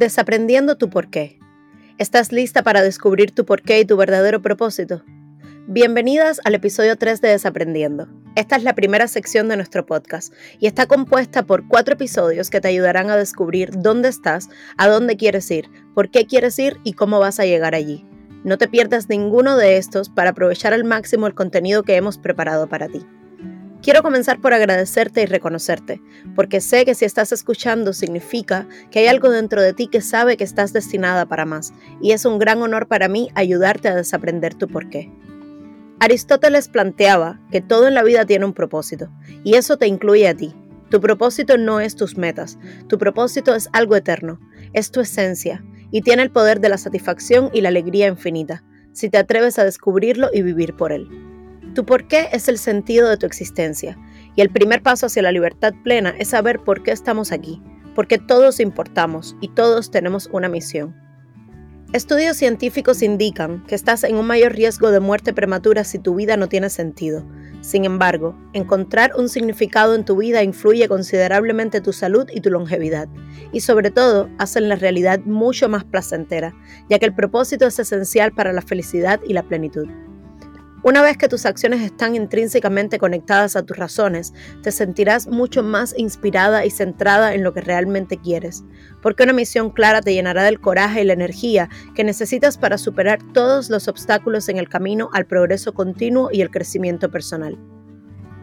Desaprendiendo tu porqué. ¿Estás lista para descubrir tu porqué y tu verdadero propósito? Bienvenidas al episodio 3 de Desaprendiendo. Esta es la primera sección de nuestro podcast y está compuesta por cuatro episodios que te ayudarán a descubrir dónde estás, a dónde quieres ir, por qué quieres ir y cómo vas a llegar allí. No te pierdas ninguno de estos para aprovechar al máximo el contenido que hemos preparado para ti. Quiero comenzar por agradecerte y reconocerte, porque sé que si estás escuchando significa que hay algo dentro de ti que sabe que estás destinada para más, y es un gran honor para mí ayudarte a desaprender tu porqué. Aristóteles planteaba que todo en la vida tiene un propósito, y eso te incluye a ti. Tu propósito no es tus metas, tu propósito es algo eterno, es tu esencia, y tiene el poder de la satisfacción y la alegría infinita, si te atreves a descubrirlo y vivir por él. Tu por qué es el sentido de tu existencia y el primer paso hacia la libertad plena es saber por qué estamos aquí, porque todos importamos y todos tenemos una misión. Estudios científicos indican que estás en un mayor riesgo de muerte prematura si tu vida no tiene sentido. Sin embargo, encontrar un significado en tu vida influye considerablemente tu salud y tu longevidad, y sobre todo hacen la realidad mucho más placentera, ya que el propósito es esencial para la felicidad y la plenitud. Una vez que tus acciones están intrínsecamente conectadas a tus razones, te sentirás mucho más inspirada y centrada en lo que realmente quieres, porque una misión clara te llenará del coraje y la energía que necesitas para superar todos los obstáculos en el camino al progreso continuo y el crecimiento personal.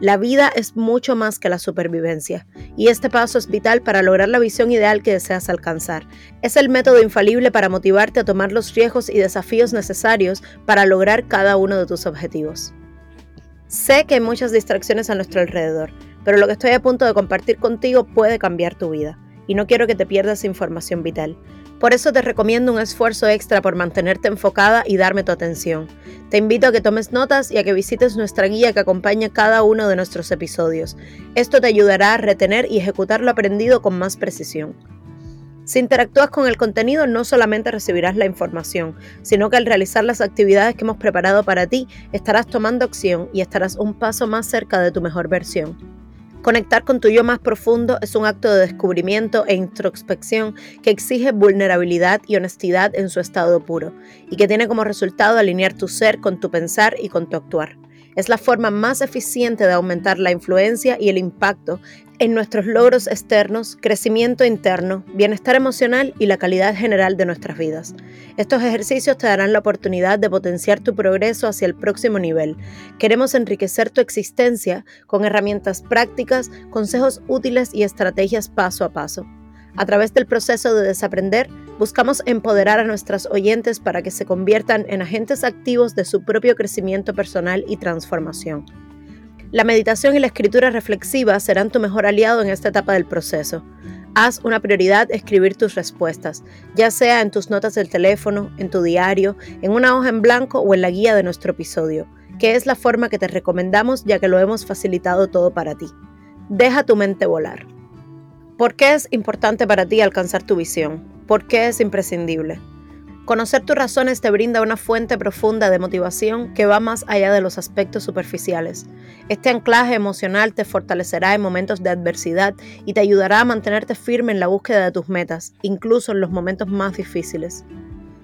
La vida es mucho más que la supervivencia, y este paso es vital para lograr la visión ideal que deseas alcanzar. Es el método infalible para motivarte a tomar los riesgos y desafíos necesarios para lograr cada uno de tus objetivos. Sé que hay muchas distracciones a nuestro alrededor, pero lo que estoy a punto de compartir contigo puede cambiar tu vida, y no quiero que te pierdas información vital. Por eso te recomiendo un esfuerzo extra por mantenerte enfocada y darme tu atención. Te invito a que tomes notas y a que visites nuestra guía que acompaña cada uno de nuestros episodios. Esto te ayudará a retener y ejecutar lo aprendido con más precisión. Si interactúas con el contenido, no solamente recibirás la información, sino que al realizar las actividades que hemos preparado para ti, estarás tomando acción y estarás un paso más cerca de tu mejor versión. Conectar con tu yo más profundo es un acto de descubrimiento e introspección que exige vulnerabilidad y honestidad en su estado puro, y que tiene como resultado alinear tu ser con tu pensar y con tu actuar. Es la forma más eficiente de aumentar la influencia y el impacto en nuestros logros externos, crecimiento interno, bienestar emocional y la calidad general de nuestras vidas. Estos ejercicios te darán la oportunidad de potenciar tu progreso hacia el próximo nivel. Queremos enriquecer tu existencia con herramientas prácticas, consejos útiles y estrategias paso a paso. A través del proceso de desaprender, buscamos empoderar a nuestras oyentes para que se conviertan en agentes activos de su propio crecimiento personal y transformación. La meditación y la escritura reflexiva serán tu mejor aliado en esta etapa del proceso. Haz una prioridad escribir tus respuestas, ya sea en tus notas del teléfono, en tu diario, en una hoja en blanco o en la guía de nuestro episodio, que es la forma que te recomendamos ya que lo hemos facilitado todo para ti. Deja tu mente volar. ¿Por qué es importante para ti alcanzar tu visión? ¿Por qué es imprescindible? Conocer tus razones te brinda una fuente profunda de motivación que va más allá de los aspectos superficiales. Este anclaje emocional te fortalecerá en momentos de adversidad y te ayudará a mantenerte firme en la búsqueda de tus metas, incluso en los momentos más difíciles.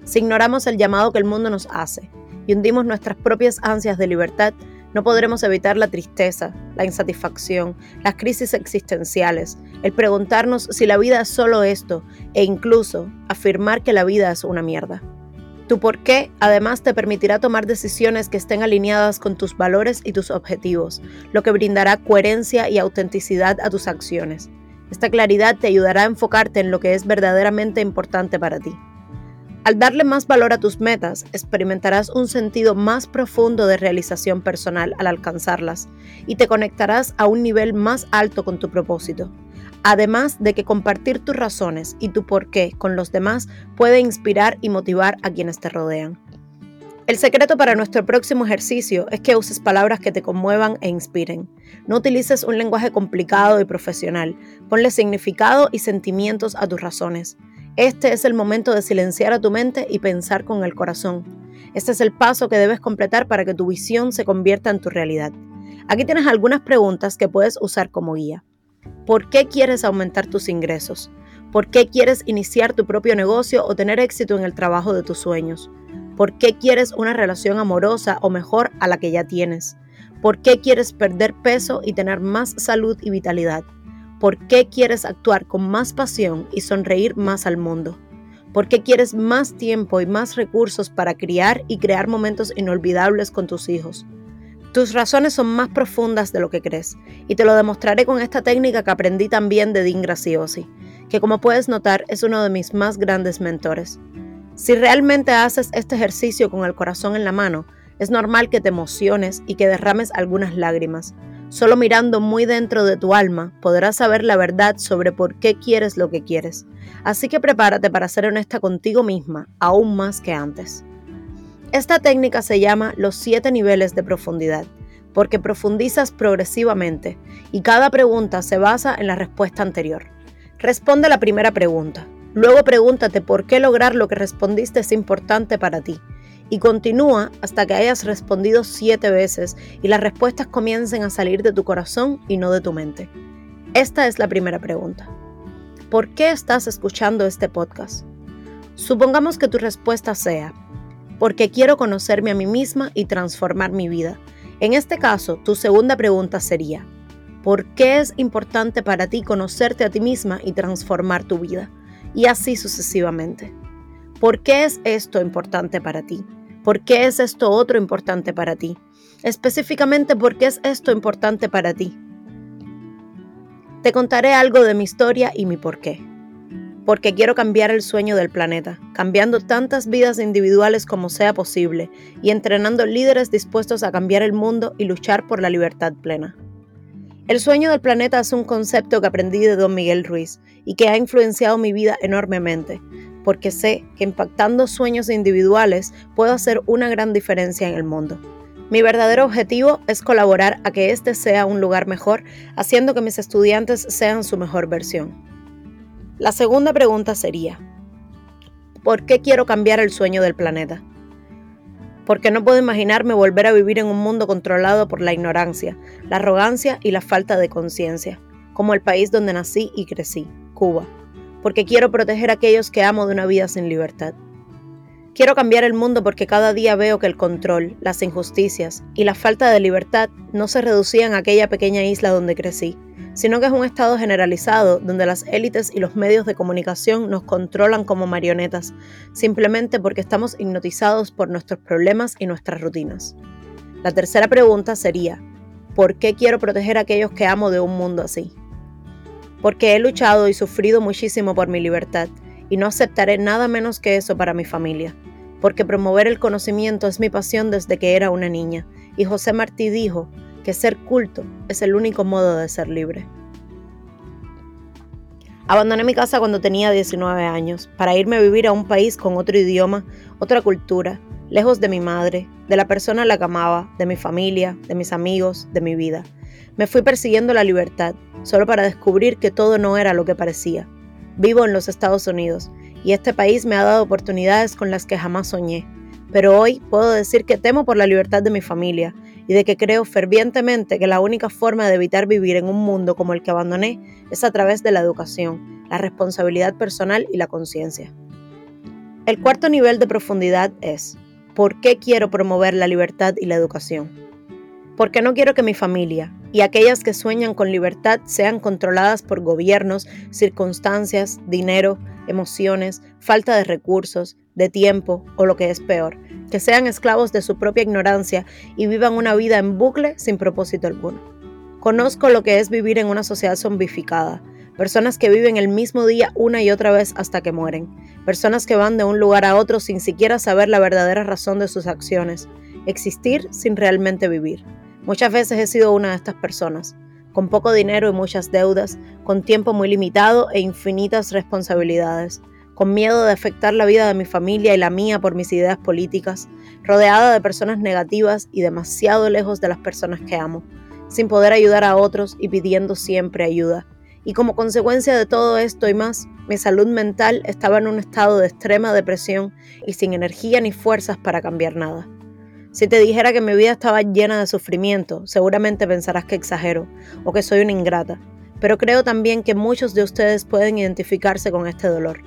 Si ignoramos el llamado que el mundo nos hace y hundimos nuestras propias ansias de libertad, no podremos evitar la tristeza, la insatisfacción, las crisis existenciales, el preguntarnos si la vida es solo esto e incluso afirmar que la vida es una mierda. Tu por qué además te permitirá tomar decisiones que estén alineadas con tus valores y tus objetivos, lo que brindará coherencia y autenticidad a tus acciones. Esta claridad te ayudará a enfocarte en lo que es verdaderamente importante para ti. Al darle más valor a tus metas, experimentarás un sentido más profundo de realización personal al alcanzarlas y te conectarás a un nivel más alto con tu propósito. Además de que compartir tus razones y tu porqué con los demás puede inspirar y motivar a quienes te rodean. El secreto para nuestro próximo ejercicio es que uses palabras que te conmuevan e inspiren. No utilices un lenguaje complicado y profesional. Ponle significado y sentimientos a tus razones. Este es el momento de silenciar a tu mente y pensar con el corazón. Este es el paso que debes completar para que tu visión se convierta en tu realidad. Aquí tienes algunas preguntas que puedes usar como guía. ¿Por qué quieres aumentar tus ingresos? ¿Por qué quieres iniciar tu propio negocio o tener éxito en el trabajo de tus sueños? ¿Por qué quieres una relación amorosa o mejor a la que ya tienes? ¿Por qué quieres perder peso y tener más salud y vitalidad? ¿Por qué quieres actuar con más pasión y sonreír más al mundo? ¿Por qué quieres más tiempo y más recursos para criar y crear momentos inolvidables con tus hijos? Tus razones son más profundas de lo que crees, y te lo demostraré con esta técnica que aprendí también de Dean Graciosi que como puedes notar es uno de mis más grandes mentores. Si realmente haces este ejercicio con el corazón en la mano, es normal que te emociones y que derrames algunas lágrimas. Solo mirando muy dentro de tu alma podrás saber la verdad sobre por qué quieres lo que quieres. Así que prepárate para ser honesta contigo misma, aún más que antes. Esta técnica se llama los siete niveles de profundidad, porque profundizas progresivamente y cada pregunta se basa en la respuesta anterior. Responde la primera pregunta. Luego pregúntate por qué lograr lo que respondiste es importante para ti. Y continúa hasta que hayas respondido siete veces y las respuestas comiencen a salir de tu corazón y no de tu mente. Esta es la primera pregunta. ¿Por qué estás escuchando este podcast? Supongamos que tu respuesta sea, porque quiero conocerme a mí misma y transformar mi vida. En este caso, tu segunda pregunta sería, por qué es importante para ti conocerte a ti misma y transformar tu vida, y así sucesivamente. ¿Por qué es esto importante para ti? ¿Por qué es esto otro importante para ti? Específicamente, ¿por qué es esto importante para ti? Te contaré algo de mi historia y mi por qué. Porque quiero cambiar el sueño del planeta, cambiando tantas vidas individuales como sea posible y entrenando líderes dispuestos a cambiar el mundo y luchar por la libertad plena. El sueño del planeta es un concepto que aprendí de Don Miguel Ruiz y que ha influenciado mi vida enormemente, porque sé que impactando sueños individuales puedo hacer una gran diferencia en el mundo. Mi verdadero objetivo es colaborar a que este sea un lugar mejor, haciendo que mis estudiantes sean su mejor versión. La segunda pregunta sería, ¿por qué quiero cambiar el sueño del planeta? porque no puedo imaginarme volver a vivir en un mundo controlado por la ignorancia, la arrogancia y la falta de conciencia, como el país donde nací y crecí, Cuba, porque quiero proteger a aquellos que amo de una vida sin libertad. Quiero cambiar el mundo porque cada día veo que el control, las injusticias y la falta de libertad no se reducían a aquella pequeña isla donde crecí, sino que es un estado generalizado donde las élites y los medios de comunicación nos controlan como marionetas, simplemente porque estamos hipnotizados por nuestros problemas y nuestras rutinas. La tercera pregunta sería, ¿por qué quiero proteger a aquellos que amo de un mundo así? Porque he luchado y sufrido muchísimo por mi libertad y no aceptaré nada menos que eso para mi familia, porque promover el conocimiento es mi pasión desde que era una niña, y José Martí dijo, que ser culto es el único modo de ser libre. Abandoné mi casa cuando tenía 19 años para irme a vivir a un país con otro idioma, otra cultura, lejos de mi madre, de la persona a la que amaba, de mi familia, de mis amigos, de mi vida. Me fui persiguiendo la libertad, solo para descubrir que todo no era lo que parecía. Vivo en los Estados Unidos y este país me ha dado oportunidades con las que jamás soñé, pero hoy puedo decir que temo por la libertad de mi familia y de que creo fervientemente que la única forma de evitar vivir en un mundo como el que abandoné es a través de la educación, la responsabilidad personal y la conciencia. El cuarto nivel de profundidad es, ¿por qué quiero promover la libertad y la educación? Porque no quiero que mi familia y aquellas que sueñan con libertad sean controladas por gobiernos, circunstancias, dinero, emociones, falta de recursos, de tiempo o lo que es peor, que sean esclavos de su propia ignorancia y vivan una vida en bucle sin propósito alguno. Conozco lo que es vivir en una sociedad zombificada, personas que viven el mismo día una y otra vez hasta que mueren, personas que van de un lugar a otro sin siquiera saber la verdadera razón de sus acciones, existir sin realmente vivir. Muchas veces he sido una de estas personas, con poco dinero y muchas deudas, con tiempo muy limitado e infinitas responsabilidades con miedo de afectar la vida de mi familia y la mía por mis ideas políticas, rodeada de personas negativas y demasiado lejos de las personas que amo, sin poder ayudar a otros y pidiendo siempre ayuda. Y como consecuencia de todo esto y más, mi salud mental estaba en un estado de extrema depresión y sin energía ni fuerzas para cambiar nada. Si te dijera que mi vida estaba llena de sufrimiento, seguramente pensarás que exagero o que soy una ingrata, pero creo también que muchos de ustedes pueden identificarse con este dolor.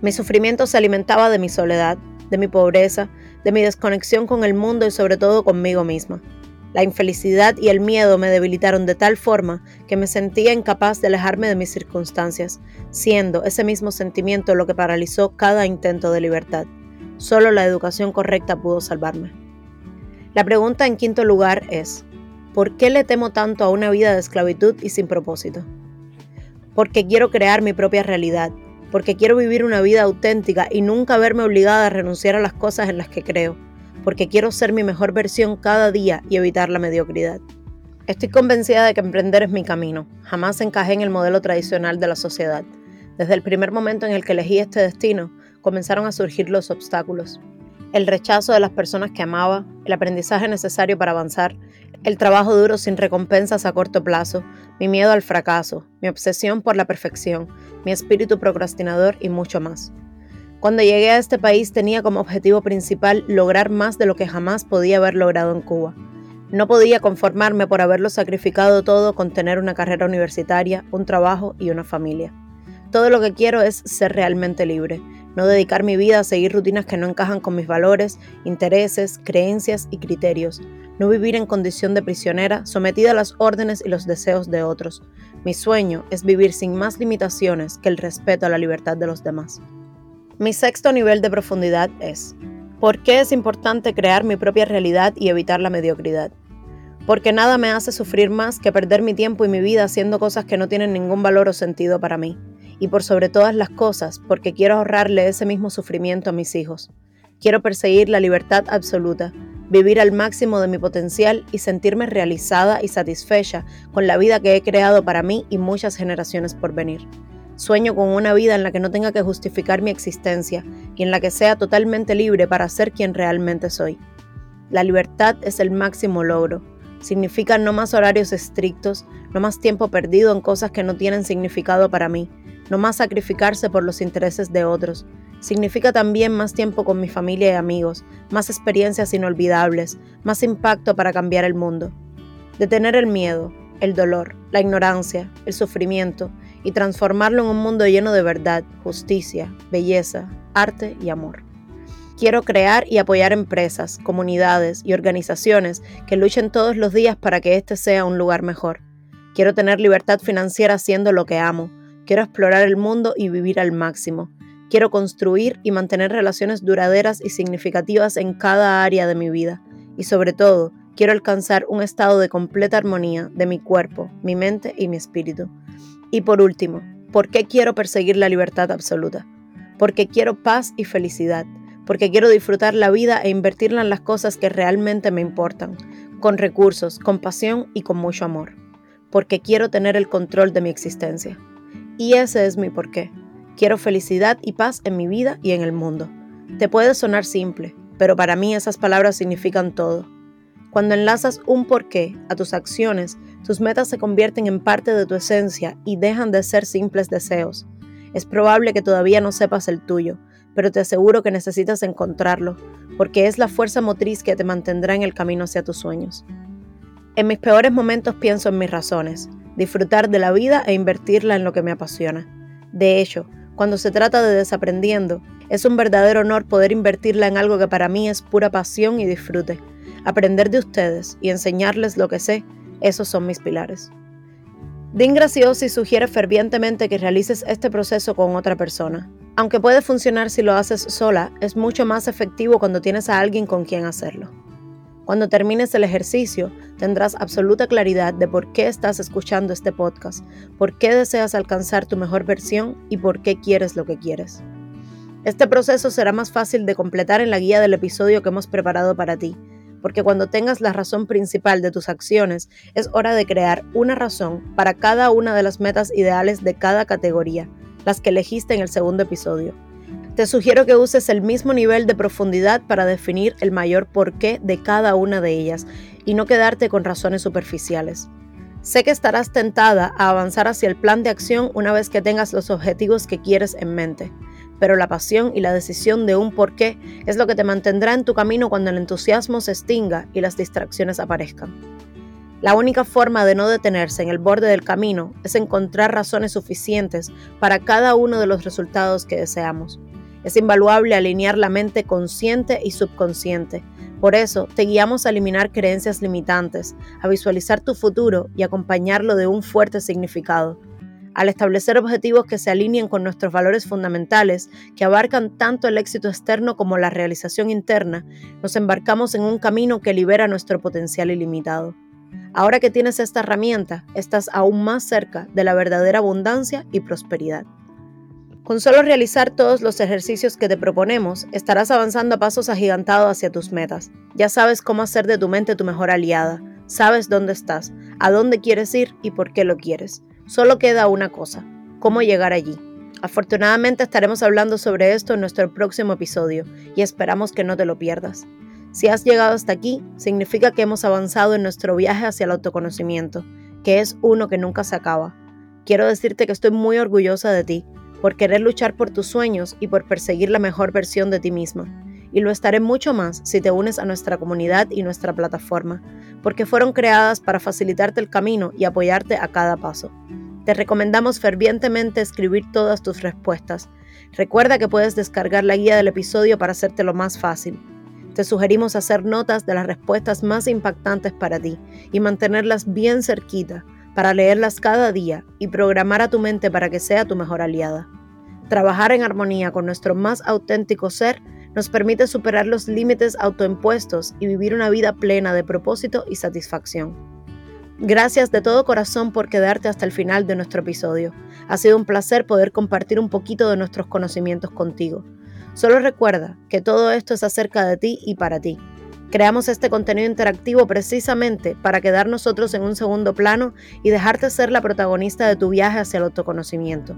Mi sufrimiento se alimentaba de mi soledad, de mi pobreza, de mi desconexión con el mundo y sobre todo conmigo misma. La infelicidad y el miedo me debilitaron de tal forma que me sentía incapaz de alejarme de mis circunstancias, siendo ese mismo sentimiento lo que paralizó cada intento de libertad. Solo la educación correcta pudo salvarme. La pregunta en quinto lugar es, ¿por qué le temo tanto a una vida de esclavitud y sin propósito? Porque quiero crear mi propia realidad, porque quiero vivir una vida auténtica y nunca verme obligada a renunciar a las cosas en las que creo, porque quiero ser mi mejor versión cada día y evitar la mediocridad. Estoy convencida de que emprender es mi camino, jamás encajé en el modelo tradicional de la sociedad. Desde el primer momento en el que elegí este destino, comenzaron a surgir los obstáculos. El rechazo de las personas que amaba, el aprendizaje necesario para avanzar, el trabajo duro sin recompensas a corto plazo, mi miedo al fracaso, mi obsesión por la perfección, mi espíritu procrastinador y mucho más. Cuando llegué a este país tenía como objetivo principal lograr más de lo que jamás podía haber logrado en Cuba. No podía conformarme por haberlo sacrificado todo con tener una carrera universitaria, un trabajo y una familia. Todo lo que quiero es ser realmente libre, no dedicar mi vida a seguir rutinas que no encajan con mis valores, intereses, creencias y criterios, no vivir en condición de prisionera, sometida a las órdenes y los deseos de otros. Mi sueño es vivir sin más limitaciones que el respeto a la libertad de los demás. Mi sexto nivel de profundidad es, ¿por qué es importante crear mi propia realidad y evitar la mediocridad? Porque nada me hace sufrir más que perder mi tiempo y mi vida haciendo cosas que no tienen ningún valor o sentido para mí. Y por sobre todas las cosas, porque quiero ahorrarle ese mismo sufrimiento a mis hijos. Quiero perseguir la libertad absoluta, vivir al máximo de mi potencial y sentirme realizada y satisfecha con la vida que he creado para mí y muchas generaciones por venir. Sueño con una vida en la que no tenga que justificar mi existencia y en la que sea totalmente libre para ser quien realmente soy. La libertad es el máximo logro. Significa no más horarios estrictos, no más tiempo perdido en cosas que no tienen significado para mí, no más sacrificarse por los intereses de otros, Significa también más tiempo con mi familia y amigos, más experiencias inolvidables, más impacto para cambiar el mundo. Detener el miedo, el dolor, la ignorancia, el sufrimiento y transformarlo en un mundo lleno de verdad, justicia, belleza, arte y amor. Quiero crear y apoyar empresas, comunidades y organizaciones que luchen todos los días para que este sea un lugar mejor. Quiero tener libertad financiera haciendo lo que amo. Quiero explorar el mundo y vivir al máximo. Quiero construir y mantener relaciones duraderas y significativas en cada área de mi vida. Y sobre todo, quiero alcanzar un estado de completa armonía de mi cuerpo, mi mente y mi espíritu. Y por último, ¿por qué quiero perseguir la libertad absoluta? Porque quiero paz y felicidad, porque quiero disfrutar la vida e invertirla en las cosas que realmente me importan, con recursos, con pasión y con mucho amor. Porque quiero tener el control de mi existencia. Y ese es mi porqué. Quiero felicidad y paz en mi vida y en el mundo. Te puede sonar simple, pero para mí esas palabras significan todo. Cuando enlazas un porqué a tus acciones, tus metas se convierten en parte de tu esencia y dejan de ser simples deseos. Es probable que todavía no sepas el tuyo, pero te aseguro que necesitas encontrarlo, porque es la fuerza motriz que te mantendrá en el camino hacia tus sueños. En mis peores momentos pienso en mis razones, disfrutar de la vida e invertirla en lo que me apasiona. De hecho, cuando se trata de desaprendiendo, es un verdadero honor poder invertirla en algo que para mí es pura pasión y disfrute. Aprender de ustedes y enseñarles lo que sé, esos son mis pilares. Dean Graciosi sugiere fervientemente que realices este proceso con otra persona. Aunque puede funcionar si lo haces sola, es mucho más efectivo cuando tienes a alguien con quien hacerlo. Cuando termines el ejercicio, tendrás absoluta claridad de por qué estás escuchando este podcast, por qué deseas alcanzar tu mejor versión y por qué quieres lo que quieres. Este proceso será más fácil de completar en la guía del episodio que hemos preparado para ti, porque cuando tengas la razón principal de tus acciones, es hora de crear una razón para cada una de las metas ideales de cada categoría, las que elegiste en el segundo episodio. Te sugiero que uses el mismo nivel de profundidad para definir el mayor porqué de cada una de ellas y no quedarte con razones superficiales. Sé que estarás tentada a avanzar hacia el plan de acción una vez que tengas los objetivos que quieres en mente, pero la pasión y la decisión de un porqué es lo que te mantendrá en tu camino cuando el entusiasmo se extinga y las distracciones aparezcan. La única forma de no detenerse en el borde del camino es encontrar razones suficientes para cada uno de los resultados que deseamos. Es invaluable alinear la mente consciente y subconsciente. Por eso, te guiamos a eliminar creencias limitantes, a visualizar tu futuro y acompañarlo de un fuerte significado. Al establecer objetivos que se alineen con nuestros valores fundamentales, que abarcan tanto el éxito externo como la realización interna, nos embarcamos en un camino que libera nuestro potencial ilimitado. Ahora que tienes esta herramienta, estás aún más cerca de la verdadera abundancia y prosperidad. Con solo realizar todos los ejercicios que te proponemos, estarás avanzando a pasos agigantados hacia tus metas. Ya sabes cómo hacer de tu mente tu mejor aliada, sabes dónde estás, a dónde quieres ir y por qué lo quieres. Solo queda una cosa, cómo llegar allí. Afortunadamente estaremos hablando sobre esto en nuestro próximo episodio y esperamos que no te lo pierdas. Si has llegado hasta aquí, significa que hemos avanzado en nuestro viaje hacia el autoconocimiento, que es uno que nunca se acaba. Quiero decirte que estoy muy orgullosa de ti, por querer luchar por tus sueños y por perseguir la mejor versión de ti misma. Y lo estaré mucho más si te unes a nuestra comunidad y nuestra plataforma, porque fueron creadas para facilitarte el camino y apoyarte a cada paso. Te recomendamos fervientemente escribir todas tus respuestas. Recuerda que puedes descargar la guía del episodio para hacértelo más fácil. Te sugerimos hacer notas de las respuestas más impactantes para ti y mantenerlas bien cerquita para leerlas cada día y programar a tu mente para que sea tu mejor aliada. Trabajar en armonía con nuestro más auténtico ser nos permite superar los límites autoimpuestos y vivir una vida plena de propósito y satisfacción. Gracias de todo corazón por quedarte hasta el final de nuestro episodio. Ha sido un placer poder compartir un poquito de nuestros conocimientos contigo. Solo recuerda que todo esto es acerca de ti y para ti. Creamos este contenido interactivo precisamente para quedar nosotros en un segundo plano y dejarte ser la protagonista de tu viaje hacia el autoconocimiento.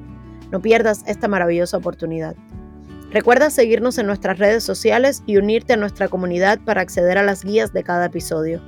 No pierdas esta maravillosa oportunidad. Recuerda seguirnos en nuestras redes sociales y unirte a nuestra comunidad para acceder a las guías de cada episodio.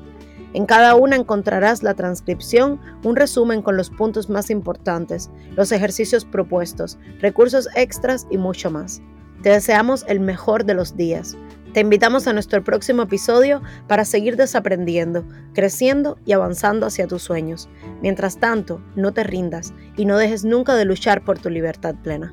En cada una encontrarás la transcripción, un resumen con los puntos más importantes, los ejercicios propuestos, recursos extras y mucho más. Te deseamos el mejor de los días. Te invitamos a nuestro próximo episodio para seguir desaprendiendo, creciendo y avanzando hacia tus sueños. Mientras tanto, no te rindas y no dejes nunca de luchar por tu libertad plena.